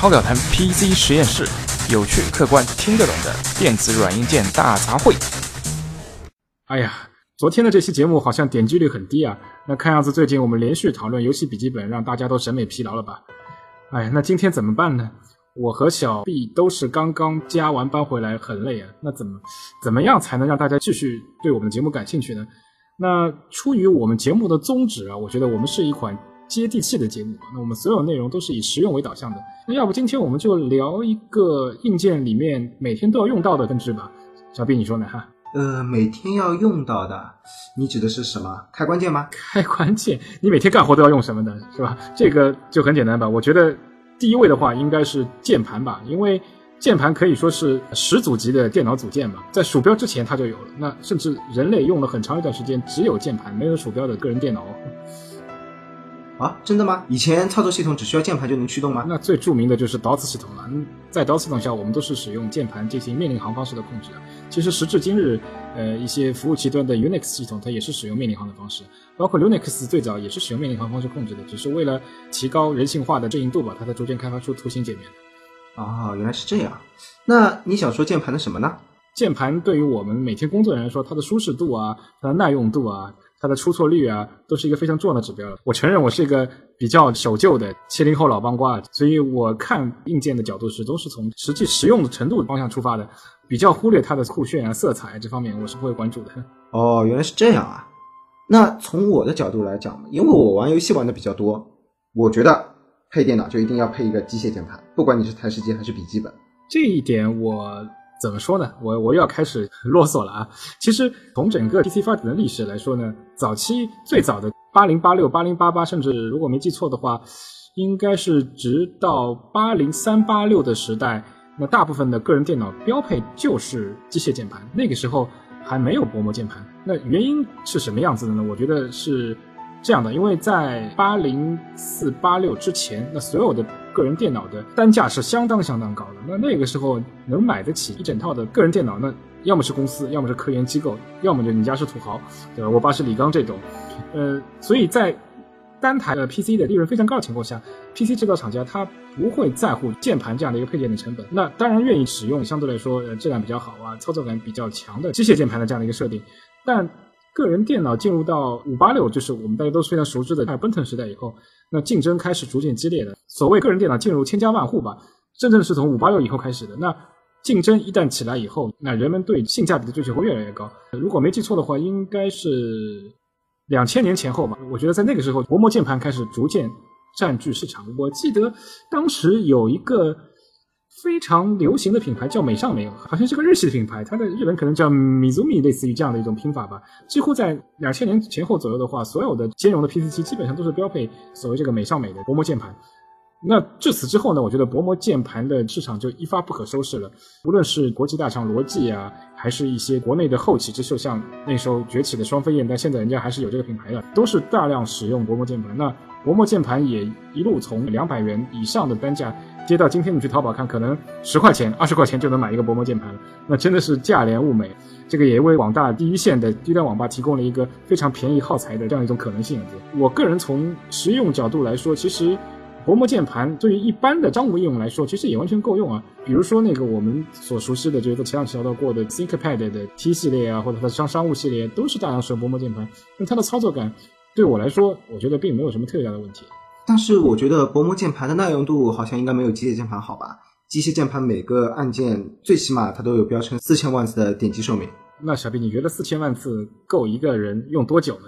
超表谈 PC 实验室，有趣、客观、听得懂的电子软硬件大杂烩。哎呀，昨天的这期节目好像点击率很低啊。那看样子最近我们连续讨论游戏笔记本，让大家都审美疲劳了吧？哎，那今天怎么办呢？我和小 B 都是刚刚加完班回来，很累啊。那怎么怎么样才能让大家继续对我们的节目感兴趣呢？那出于我们节目的宗旨啊，我觉得我们是一款接地气的节目。那我们所有内容都是以实用为导向的。那要不今天我们就聊一个硬件里面每天都要用到的分支吧。小 B，你说呢？哈？呃，每天要用到的，你指的是什么？开关键吗？开关键，你每天干活都要用什么的，是吧？这个就很简单吧。我觉得第一位的话应该是键盘吧，因为。键盘可以说是始祖级的电脑组件吧，在鼠标之前它就有了。那甚至人类用了很长一段时间只有键盘没有鼠标的个人电脑。啊，真的吗？以前操作系统只需要键盘就能驱动吗？那最著名的就是 DOS 系统了。在 DOS 系统下，我们都是使用键盘进行命令行方式的控制。其实时至今日，呃，一些服务器端的 Unix 系统它也是使用命令行的方式，包括 Linux 最早也是使用命令行方式控制的，只是为了提高人性化的适应度吧，它才逐渐开发出图形界面的。哦，原来是这样。那你想说键盘的什么呢？键盘对于我们每天工作人来说，它的舒适度啊，它的耐用度啊，它的出错率啊，都是一个非常重要的指标。我承认我是一个比较守旧的七零后老帮瓜，所以我看硬件的角度是都是从实际实用的程度方向出发的，比较忽略它的酷炫啊、色彩这方面，我是不会关注的。哦，原来是这样啊。那从我的角度来讲，因为我玩游戏玩的比较多，我觉得。配电脑就一定要配一个机械键盘，不管你是台式机还是笔记本。这一点我怎么说呢？我我又要开始 啰嗦了啊！其实从整个 PC 发展的历史来说呢，早期最早的八零八六、八零八八，甚至如果没记错的话，应该是直到八零三八六的时代，那大部分的个人电脑标配就是机械键盘。那个时候还没有薄膜键盘。那原因是什么样子的呢？我觉得是。这样的，因为在八零四八六之前，那所有的个人电脑的单价是相当相当高的。那那个时候能买得起一整套的个人电脑，那要么是公司，要么是科研机构，要么就你家是土豪，对吧？我爸是李刚这种。呃，所以在单台的 PC 的利润非常高的情况下，PC 制造厂家他不会在乎键盘这样的一个配件的成本，那当然愿意使用相对来说呃质量比较好啊、操作感比较强的机械键盘的这样的一个设定，但。个人电脑进入到五八六，就是我们大家都是非常熟知的奔腾时代以后，那竞争开始逐渐激烈的。所谓个人电脑进入千家万户吧，真正是从五八六以后开始的。那竞争一旦起来以后，那人们对性价比的追求会越来越高。如果没记错的话，应该是两千年前后吧。我觉得在那个时候，薄膜键盘开始逐渐占据市场。我记得当时有一个。非常流行的品牌叫美尚美，好像是个日系的品牌，它的日本可能叫 Mizumi，类似于这样的一种拼法吧。几乎在两千年前后左右的话，所有的兼容的 PC 机基本上都是标配所谓这个美尚美的薄膜键盘。那至此之后呢，我觉得薄膜键盘的市场就一发不可收拾了。无论是国际大厂罗技啊，还是一些国内的后起之秀，像那时候崛起的双飞燕，但现在人家还是有这个品牌的，都是大量使用薄膜键盘。那薄膜键盘也一路从两百元以上的单价。接到今天你去淘宝看，可能十块钱、二十块钱就能买一个薄膜键盘了，那真的是价廉物美。这个也为广大第一线的低端网吧提供了一个非常便宜耗材的这样一种可能性。我个人从实用角度来说，其实薄膜键盘对于一般的商务应用来说，其实也完全够用啊。比如说那个我们所熟悉的，就是在前两期聊到过的 ThinkPad 的 T 系列啊，或者它的商商务系列，都是大量使用薄膜键盘。那它的操作感对我来说，我觉得并没有什么特别大的问题。但是我觉得薄膜键盘的耐用度好像应该没有机械键盘好吧？机械键盘每个按键最起码它都有标称四千万次的点击寿命。那小 B，你觉得四千万次够一个人用多久呢？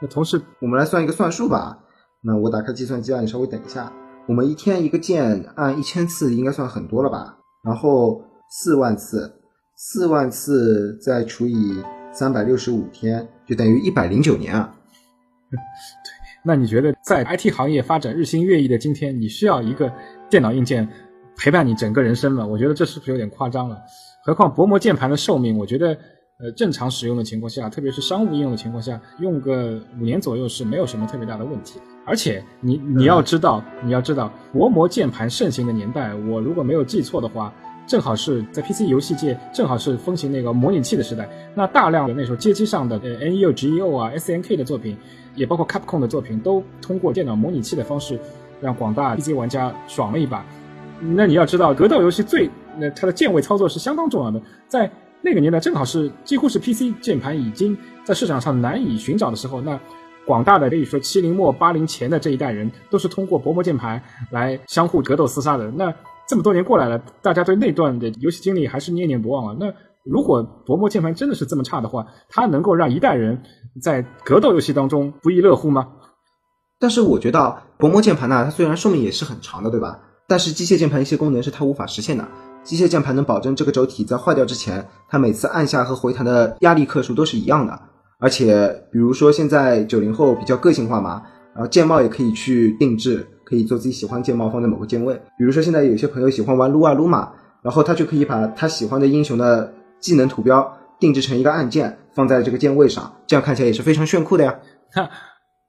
那同时 我们来算一个算数吧。那我打开计算机啊，你稍微等一下。我们一天一个键按一千次，应该算很多了吧？然后四万次，四万次再除以三百六十五天，就等于一百零九年啊。对。那你觉得在 IT 行业发展日新月异的今天，你需要一个电脑硬件陪伴你整个人生吗？我觉得这是不是有点夸张了？何况薄膜键盘的寿命，我觉得呃正常使用的情况下，特别是商务应用的情况下，用个五年左右是没有什么特别大的问题。而且你你要知道，你要知道薄膜键盘盛行的年代，我如果没有记错的话，正好是在 PC 游戏界正好是风行那个模拟器的时代。那大量的那时候街机上的呃 NEO、GEO 啊、SNK 的作品。也包括 Capcom 的作品，都通过电脑模拟器的方式，让广大 PC 玩家爽了一把。那你要知道，格斗游戏最那它的键位操作是相当重要的，在那个年代正好是几乎是 PC 键盘已经在市场上难以寻找的时候，那广大的可以说七零末八零前的这一代人都是通过薄膜键盘来相互格斗厮杀的。那这么多年过来了，大家对那段的游戏经历还是念念不忘啊。那如果薄膜键盘真的是这么差的话，它能够让一代人在格斗游戏当中不亦乐乎吗？但是我觉得薄膜键盘呢，它虽然寿命也是很长的，对吧？但是机械键盘一些功能是它无法实现的。机械键盘能保证这个轴体在坏掉之前，它每次按下和回弹的压力克数都是一样的。而且，比如说现在九零后比较个性化嘛，然后键帽也可以去定制，可以做自己喜欢键帽放在某个键位。比如说现在有些朋友喜欢玩撸啊撸嘛，然后他就可以把他喜欢的英雄的技能图标定制成一个按键，放在这个键位上，这样看起来也是非常炫酷的呀。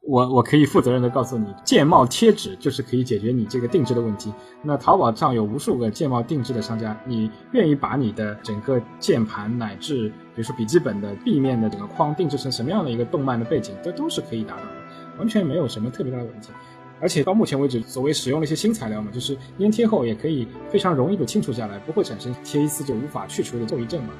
我我可以负责任的告诉你，键帽贴纸就是可以解决你这个定制的问题。那淘宝上有无数个键帽定制的商家，你愿意把你的整个键盘乃至比如说笔记本的壁面的整个框定制成什么样的一个动漫的背景，这都是可以达到的，完全没有什么特别大的问题。而且到目前为止，所谓使用了一些新材料嘛，就是粘贴后也可以非常容易的清除下来，不会产生贴一次就无法去除的后遗症嘛。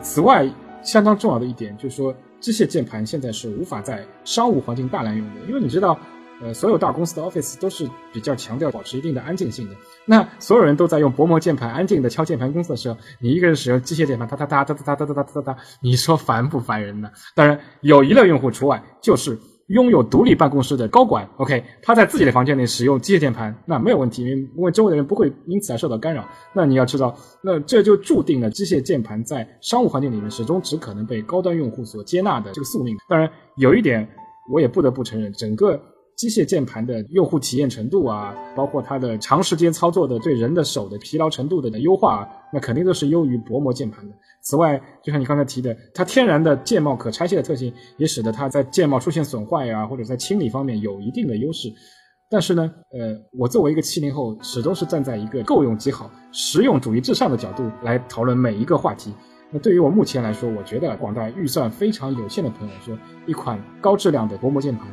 此外，相当重要的一点就是说。机械键盘现在是无法在商务环境大量用的，因为你知道，呃，所有大公司的 Office 都是比较强调保持一定的安静性的。那所有人都在用薄膜键盘安静的敲键盘工作的时候，你一个人使用机械键盘，哒哒哒哒哒哒哒哒哒哒，你说烦不烦人呢？当然，有一类用户除外，就是。拥有独立办公室的高管，OK，他在自己的房间内使用机械键盘，那没有问题，因为周围的人不会因此而受到干扰。那你要知道，那这就注定了机械键盘在商务环境里面始终只可能被高端用户所接纳的这个宿命。当然，有一点我也不得不承认，整个机械键盘的用户体验程度啊，包括它的长时间操作的对人的手的疲劳程度的优化，那肯定都是优于薄膜键盘的。此外，就像你刚才提的，它天然的键帽可拆卸的特性，也使得它在键帽出现损坏啊，或者在清理方面有一定的优势。但是呢，呃，我作为一个七零后，始终是站在一个够用即好、实用主义至上的角度来讨论每一个话题。那对于我目前来说，我觉得广大预算非常有限的朋友来说，一款高质量的薄膜键盘。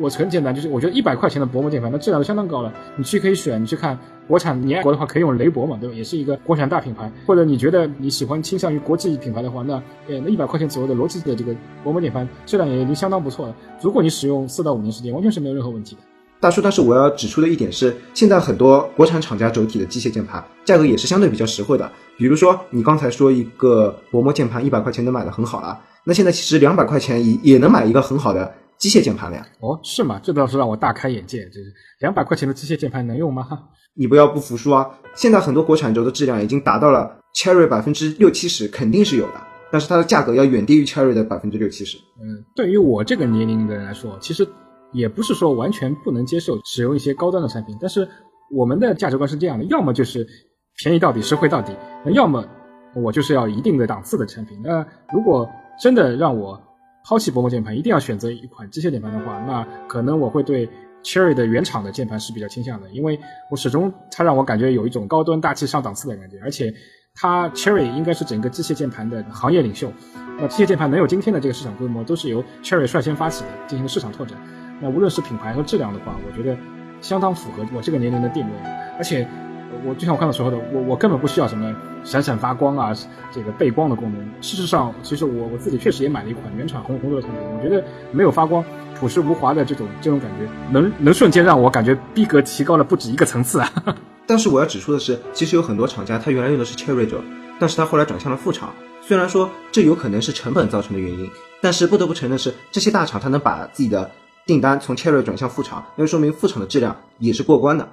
我很简单，就是我觉得一百块钱的薄膜键盘，那质量都相当高了。你去可以选，你去看国产，你爱国的话可以用雷博嘛，对吧？也是一个国产大品牌。或者你觉得你喜欢倾向于国际品牌的话，那呃那一百块钱左右的罗技的这个薄膜键盘，质量也已经相当不错了。如果你使用四到五年时间，完全是没有任何问题的。大叔，但是我要指出的一点是，现在很多国产厂家轴体的机械键盘价格也是相对比较实惠的。比如说你刚才说一个薄膜键盘一百块钱能买的很好了，那现在其实两百块钱也也能买一个很好的。机械键盘了呀？哦，是吗？这倒是让我大开眼界。就是两百块钱的机械键盘能用吗？你不要不服输啊！现在很多国产轴的质量已经达到了 Cherry 百分之六七十，肯定是有的。但是它的价格要远低于 Cherry 的百分之六七十。嗯，对于我这个年龄的人来说，其实也不是说完全不能接受使用一些高端的产品。但是我们的价值观是这样的：要么就是便宜到底、实惠到底；那要么我就是要一定的档次的产品。那如果真的让我抛弃薄膜键盘，一定要选择一款机械键盘的话，那可能我会对 Cherry 的原厂的键盘是比较倾向的，因为我始终它让我感觉有一种高端大气上档次的感觉，而且它 Cherry 应该是整个机械键盘的行业领袖。那机械键盘能有今天的这个市场规模，都是由 Cherry 率先发起的，进行的市场拓展。那无论是品牌和质量的话，我觉得相当符合我这个年龄的定位，而且。我就像我刚才说的，我我根本不需要什么闪闪发光啊，这个背光的功能。事实上，其实我我自己确实也买了一款原厂红红的产品，我觉得没有发光、朴实无华的这种这种感觉，能能瞬间让我感觉逼格提高了不止一个层次啊。但是我要指出的是，其实有很多厂家他原来用的是 Cherry 轴，但是他后来转向了副厂。虽然说这有可能是成本造成的原因，但是不得不承认是这些大厂他能把自己的订单从 Cherry 转向副厂，那就说明副厂的质量也是过关的。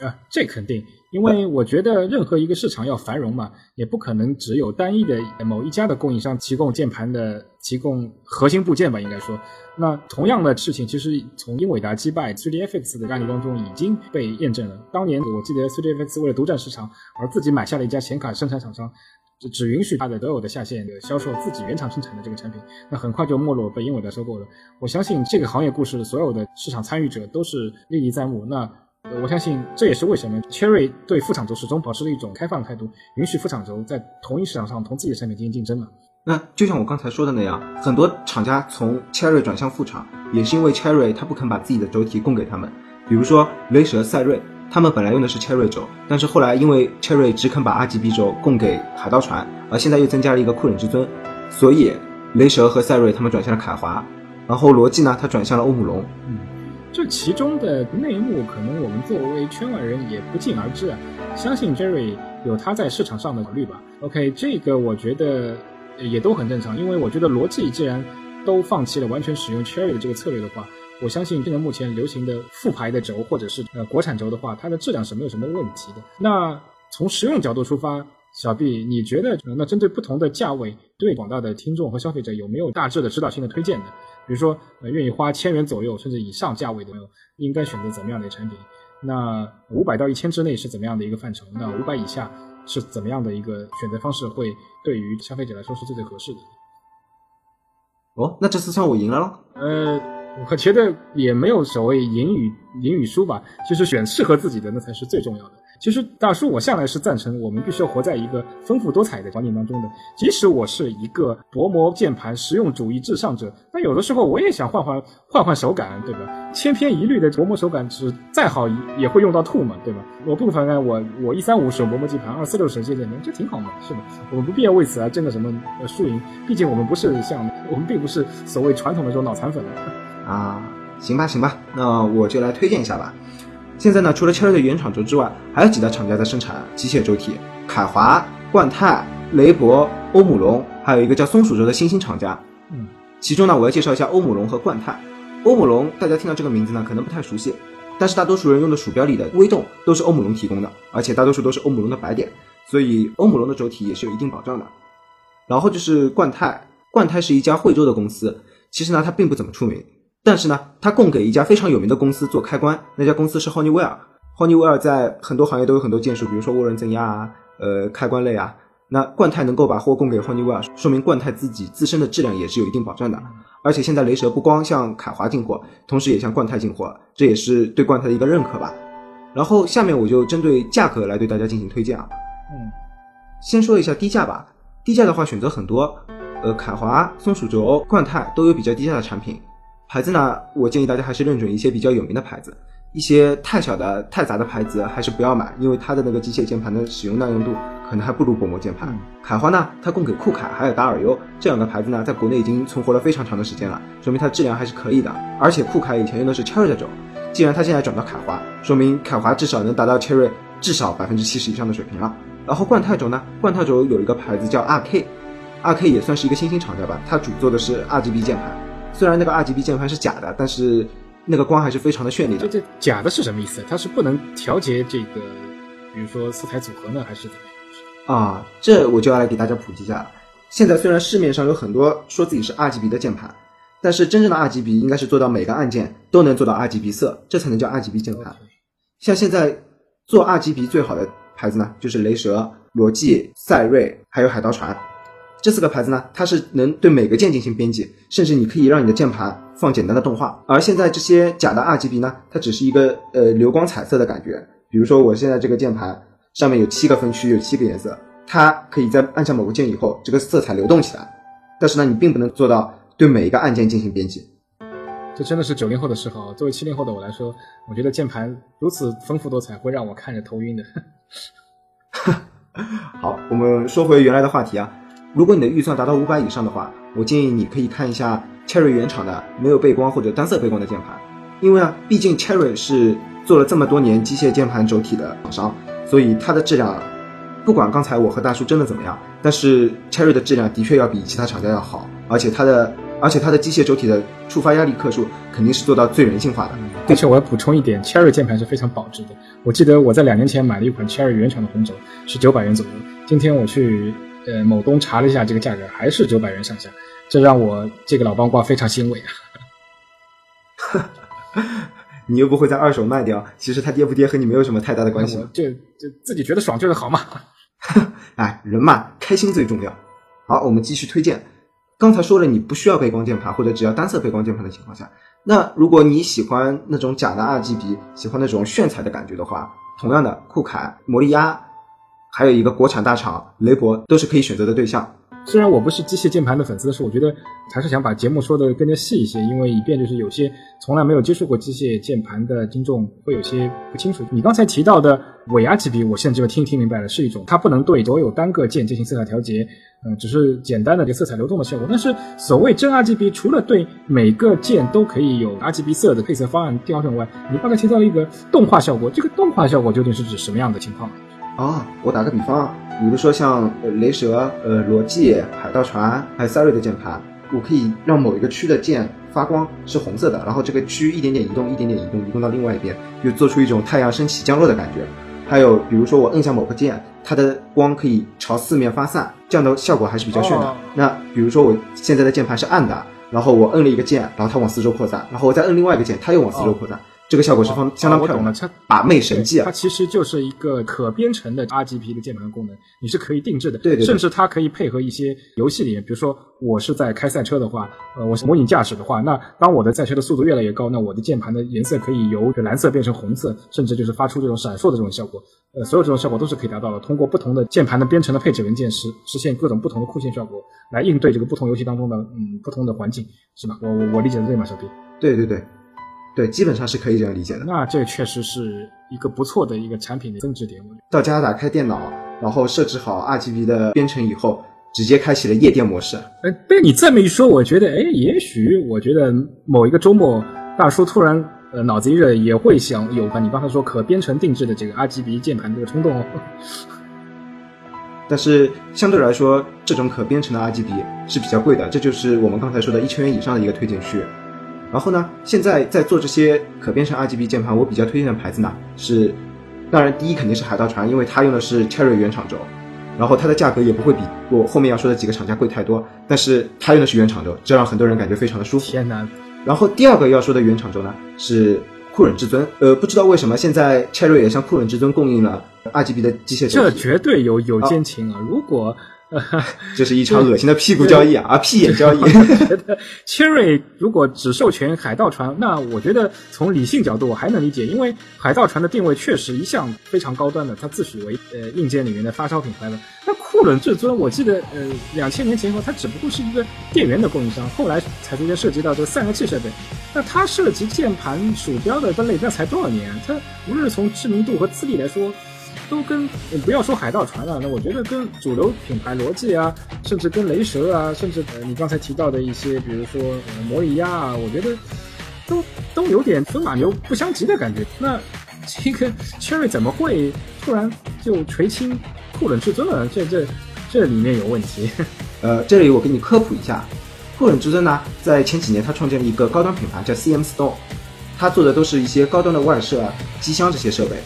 啊，这肯定。因为我觉得任何一个市场要繁荣嘛，也不可能只有单一的某一家的供应商提供键盘的提供核心部件吧，应该说，那同样的事情其实从英伟达击败 3DFX 的案例当中已经被验证了。当年我记得 3DFX 为了独占市场而自己买下了一家显卡生产厂商，只只允许它的所有的下线的销售自己原厂生产的这个产品，那很快就没落被英伟达收购了。我相信这个行业故事所有的市场参与者都是历历在目。那。我相信这也是为什么 Cherry 对副厂轴始终保持了一种开放的态度，允许副厂轴在同一市场上同自己的产品进行竞争嘛。那就像我刚才说的那样，很多厂家从 Cherry 转向副厂，也是因为 Cherry 它不肯把自己的轴体供给他们。比如说雷蛇赛睿，他们本来用的是 Cherry 轴，但是后来因为 Cherry 只肯把 RGB 轴供给海盗船，而现在又增加了一个酷忍至尊，所以雷蛇和赛睿他们转向了凯华，然后罗技呢，他转向了欧姆龙。嗯，这其中的内幕，可能我们作为圈外人也不尽而知啊。相信 Jerry 有他在市场上的考虑吧。OK，这个我觉得也都很正常，因为我觉得罗辑既然都放弃了完全使用 Cherry 的这个策略的话。我相信，现在目前流行的副牌的轴或者是呃国产轴的话，它的质量是没有什么问题的。那从实用角度出发，小 B，你觉得那针对不同的价位，对广大的听众和消费者有没有大致的指导性的推荐呢？比如说，呃，愿意花千元左右甚至以上价位的朋友，应该选择怎么样的产品？那五百到一千之内是怎么样的一个范畴？那五百以下是怎么样的一个选择方式，会对于消费者来说是最最合适的？哦，那这次算我赢了喽？呃。我觉得也没有所谓赢与赢与输吧，就是选适合自己的那才是最重要的。其实大叔，我向来是赞成我们必须要活在一个丰富多彩的环境当中的。即使我是一个薄膜键盘实用主义至上者，那有的时候我也想换换换换手感，对吧？千篇一律的薄膜手感，只再好也会用到吐嘛，对吧？我不妨碍我我一三五手薄膜键盘，二四六手机键盘，这挺好嘛，是吧？我们不必要为此而争个什么输赢，毕竟我们不是像我们并不是所谓传统的这种脑残粉啊。行吧，行吧，那我就来推荐一下吧。现在呢，除了 Cherry 的原厂轴之外，还有几大厂家在生产机械轴体：凯华、冠泰、雷博、欧姆龙，还有一个叫松鼠轴的新兴厂家。嗯，其中呢，我要介绍一下欧姆龙和冠泰。欧姆龙大家听到这个名字呢，可能不太熟悉，但是大多数人用的鼠标里的微动都是欧姆龙提供的，而且大多数都是欧姆龙的白点，所以欧姆龙的轴体也是有一定保障的。然后就是冠泰，冠泰是一家惠州的公司，其实呢，它并不怎么出名。但是呢，他供给一家非常有名的公司做开关，那家公司是 Honeywell。Honeywell 在很多行业都有很多建树，比如说涡轮增压啊，呃，开关类啊。那冠泰能够把货供给 Honeywell，说明冠泰自己自身的质量也是有一定保障的。而且现在雷蛇不光向凯华进货，同时也向冠泰进货，这也是对冠泰的一个认可吧。然后下面我就针对价格来对大家进行推荐啊。嗯，先说一下低价吧。低价的话选择很多，呃，凯华、松鼠轴、冠泰都有比较低价的产品。牌子呢，我建议大家还是认准一些比较有名的牌子，一些太小的、太杂的牌子还是不要买，因为它的那个机械键盘的使用耐用度可能还不如薄膜键盘。凯华呢，它供给酷凯还有达尔优这两个牌子呢，在国内已经存活了非常长的时间了，说明它质量还是可以的。而且酷凯以前用的是 Cherry 的轴，既然它现在转到凯华，说明凯华至少能达到 Cherry 至少百分之七十以上的水平了。然后冠泰轴呢，冠泰轴有一个牌子叫 RK，RK 也算是一个新兴厂家吧，它主做的是 RGB 键盘。虽然那个 RGB 键盘是假的，但是那个光还是非常的绚丽的。这这假的是什么意思？它是不能调节这个，比如说色彩组合呢，还是怎么样？啊，这我就要来给大家普及一下了。现在虽然市面上有很多说自己是 RGB 的键盘，但是真正的 RGB 应该是做到每个按键都能做到 RGB 色，这才能叫 RGB 键盘。像现在做 RGB 最好的牌子呢，就是雷蛇、罗技、赛睿，还有海盗船。这四个牌子呢，它是能对每个键进行编辑，甚至你可以让你的键盘放简单的动画。而现在这些假的 RGB 呢，它只是一个呃流光彩色的感觉。比如说我现在这个键盘上面有七个分区，有七个颜色，它可以在按下某个键以后，这个色彩流动起来。但是呢，你并不能做到对每一个按键进行编辑。这真的是九零后的嗜好。作为七零后的我来说，我觉得键盘如此丰富多彩，会让我看着头晕的。好，我们说回原来的话题啊。如果你的预算达到五百以上的话，我建议你可以看一下 Cherry 原厂的没有背光或者单色背光的键盘，因为啊，毕竟 Cherry 是做了这么多年机械键盘轴体的厂商，所以它的质量，不管刚才我和大叔争的怎么样，但是 Cherry 的质量的确要比其他厂家要好，而且它的而且它的机械轴体的触发压力克数肯定是做到最人性化的。而且我要补充一点，Cherry 键盘是非常保值的。我记得我在两年前买了一款 Cherry 原厂的红轴，是九百元左右。今天我去。呃，某东查了一下这个价格，还是九百元上下，这让我这个老帮瓜非常欣慰啊！你又不会在二手卖掉，其实它跌不跌和你没有什么太大的关系。就就自己觉得爽就是好嘛。哎，人嘛，开心最重要。好，我们继续推荐。刚才说了，你不需要背光键盘，或者只要单色背光键盘的情况下，那如果你喜欢那种假的 RGB，喜欢那种炫彩的感觉的话，同样的酷凯、魔力鸭。还有一个国产大厂雷博都是可以选择的对象。虽然我不是机械键盘的粉丝，但是我觉得还是想把节目说的更加细一些，因为以便就是有些从来没有接触过机械键盘的听众会有些不清楚。你刚才提到的伪 RGB，我现在就听听明白了，是一种它不能对所有单个键进行色彩调节，嗯，只是简单的这个色彩流动的效果。但是所谓真 RGB，除了对每个键都可以有 RGB 色的配色方案调整外，你刚才提到了一个动画效果，这个动画效果究竟是指什么样的情况？啊，我打个比方，比如说像呃雷蛇、呃罗技、海盗船还有赛瑞的键盘，我可以让某一个区的键发光是红色的，然后这个区一点点移动，一点点移动，移动到另外一边，就做出一种太阳升起降落的感觉。还有比如说我摁下某个键，它的光可以朝四面发散，这样的效果还是比较炫的。哦那比如说我现在的键盘是暗的，然后我摁了一个键，然后它往四周扩散，然后我再摁另外一个键，它又往四周扩散，这个效果是方相当漂亮的。哦我懂了，它把妹神技啊它！其实就是一个可编程的 RGB 的键盘功能，你是可以定制的，对对对甚至它可以配合一些游戏里面，比如说我是在开赛车的话，呃，我是模拟驾驶的话，那当我的赛车的速度越来越高，那我的键盘的颜色可以由蓝色变成红色，甚至就是发出这种闪烁的这种效果，呃，所有这种效果都是可以达到的。通过不同的键盘的编程的配置文件实实现各种不同的酷炫效果，来应对这个不同游戏当中的嗯不同的环境，是吧？我我我理解的对吗，小 P？对对对，对，基本上是可以这样理解的。那这确实是一个不错的一个产品的增值点。到家打开电脑，然后设置好 RGB 的编程以后，直接开启了夜店模式。呃，被你这么一说，我觉得，哎，也许我觉得某一个周末，大叔突然呃脑子一热，也会想有吧？你刚才说可编程定制的这个 RGB 键盘这个冲动哦。但是相对来说，这种可编程的 RGB 是比较贵的，这就是我们刚才说的一千元以上的一个推荐区。然后呢，现在在做这些可编程 RGB 键盘，我比较推荐的牌子呢是，当然第一肯定是海盗船，因为它用的是 Cherry 原厂轴，然后它的价格也不会比我后面要说的几个厂家贵太多，但是它用的是原厂轴，这让很多人感觉非常的舒服。天哪，然后第二个要说的原厂轴呢是酷忍至尊，呃，不知道为什么现在 Cherry 也向酷忍至尊供应了 RGB 的机械轴体，这绝对有有奸情啊！如果呃，这是一场恶心的屁股交易啊，啊屁眼交易。觉得 Cherry 如果只授权海盗船，那我觉得从理性角度我还能理解，因为海盗船的定位确实一向非常高端的，它自诩为呃硬件里面的发烧品牌了。那酷冷至尊，我记得呃两千年前后，它只不过是一个电源的供应商，后来才逐渐涉及到这个散热器设备。那它涉及键盘、鼠标的分类，那才多少年？它无论是从知名度和资历来说。都跟呃不要说海盗船了，那我觉得跟主流品牌逻辑啊，甚至跟雷蛇啊，甚至呃你刚才提到的一些，比如说呃摩里亚啊，我觉得都都有点风马牛不相及的感觉。那这个 Cherry 怎么会突然就垂青酷冷至尊了？这这这里面有问题。呃，这里我给你科普一下，酷冷至尊呢，在前几年他创建了一个高端品牌叫 CM Store，他做的都是一些高端的外设、机箱这些设备，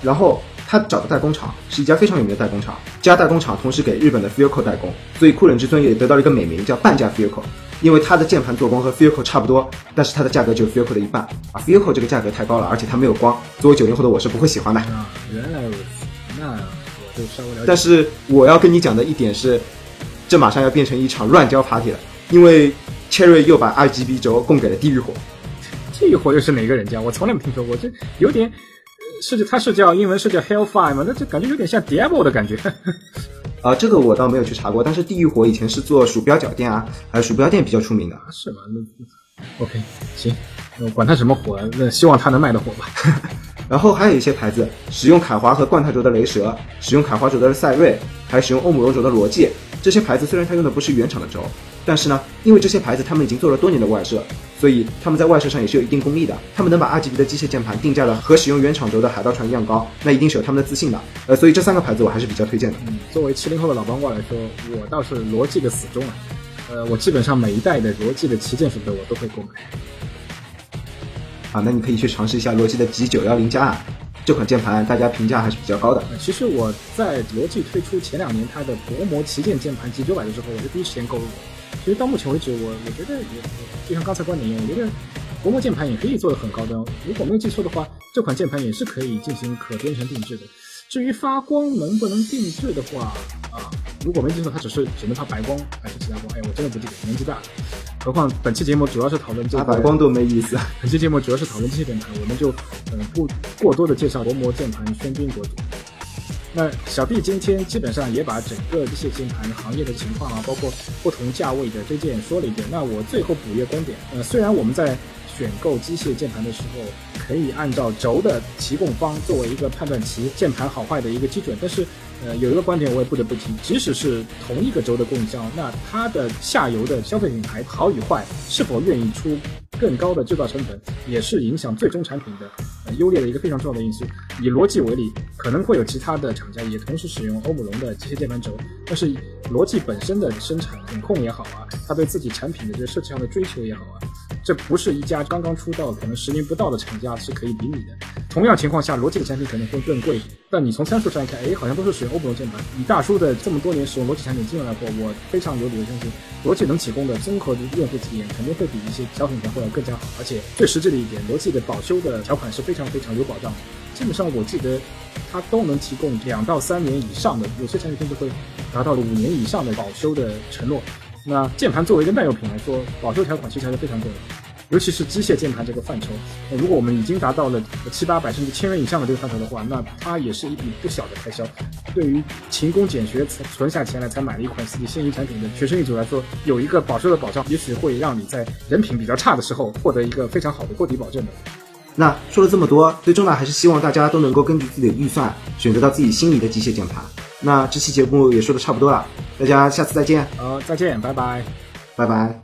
然后。他找的代工厂是一家非常有名的代工厂，这家代工厂同时给日本的 Filco 代工，所以酷冷至尊也得到了一个美名叫半价 Filco，因为它的键盘做工和 Filco 差不多，但是它的价格只有 Filco 的一半啊，Filco 这个价格太高了，而且它没有光，作为九零后的我是不会喜欢的。啊，原来如此，那我就稍微了解。但是我要跟你讲的一点是，这马上要变成一场乱交 party 了，因为 Cherry 又把 RGB 轴供给了地狱火。地狱火又是哪个人家？我从来没听说过，这有点。是它是叫英文是叫 Hellfire 吗？那这感觉有点像 Diablo 的感觉。啊，这个我倒没有去查过，但是地狱火以前是做鼠标脚垫啊，还有鼠标垫比较出名的。是吗？那 OK 行，我管它什么火，那希望它能卖的火吧。然后还有一些牌子使用凯华和冠态轴的雷蛇，使用凯华轴的赛瑞，还使用欧姆柔轴的罗技。这些牌子虽然它用的不是原厂的轴，但是呢，因为这些牌子他们已经做了多年的外设，所以他们在外设上也是有一定功力的。他们能把 RGB 的机械键盘定价的和使用原厂轴的海盗船一样高，那一定是有他们的自信的。呃，所以这三个牌子我还是比较推荐的。嗯，作为七零后的老帮挂来说，我倒是罗技的死忠啊。呃，我基本上每一代的罗技的旗舰手表我都会购买。啊，那你可以去尝试一下罗技的 G 九幺零加啊。这款键盘大家评价还是比较高的。其实我在罗技推出前两年它的薄膜旗舰键盘 G 九百的时候，我是第一时间购入的。其实到目前为止，我我觉得也就像刚才观点一样，我觉得薄膜键盘也可以做的很高端。如果没有记错的话，这款键盘也是可以进行可编程定制的。至于发光能不能定制的话，啊，如果没记错，它只是只能发白光还是其他光？哎，我真的不记得，年纪大了。何况本期节目主要是讨论这个，白光都没意思。本期节目主要是讨论这些键盘，我们就呃不过多的介绍薄膜键盘喧宾夺主。那小毕今天基本上也把整个机械键盘行业的情况啊，包括不同价位的推荐说了一遍。那我最后补一个观点，呃，虽然我们在选购机械键盘的时候，可以按照轴的提供方作为一个判断其键盘好坏的一个基准，但是。呃，有一个观点我也不得不提，即使是同一个轴的供应商，那它的下游的消费品牌好与坏，是否愿意出更高的制造成本，也是影响最终产品的优劣的一个非常重要的因素。以罗技为例，可能会有其他的厂家也同时使用欧姆龙的机械键盘轴，但是罗技本身的生产管控也好啊，它对自己产品的这个设计上的追求也好啊，这不是一家刚刚出道可能十年不到的厂家是可以比拟的。同样情况下，罗技的产品可能会更贵，但你从参数上来看，哎，好像都是使用欧姆龙键盘。以大叔的这么多年使用罗技产品经验来说，我非常有理由相信，罗技能提供的综合的用户体验肯定会比一些小品牌会要更加好。而且最实际的一点，罗技的保修的条款是非常非常有保障的。基本上我记得，它都能提供两到三年以上的，有些产品甚至会达到了五年以上的保修的承诺。那键盘作为一个耐用品来说，保修条款其实还是非常重要的。尤其是机械键盘这个范畴，那如果我们已经达到了七八百甚至千元以上的这个范畴的话，那它也是一笔不小的开销。对于勤工俭学才存下钱来才买了一款自己心仪产品的学生一族来说，有一个保修的保障，也许会让你在人品比较差的时候获得一个非常好的锅底保证的。那说了这么多，最终呢，还是希望大家都能够根据自己的预算选择到自己心仪的机械键盘。那这期节目也说的差不多了，大家下次再见。好，再见，拜拜，拜拜。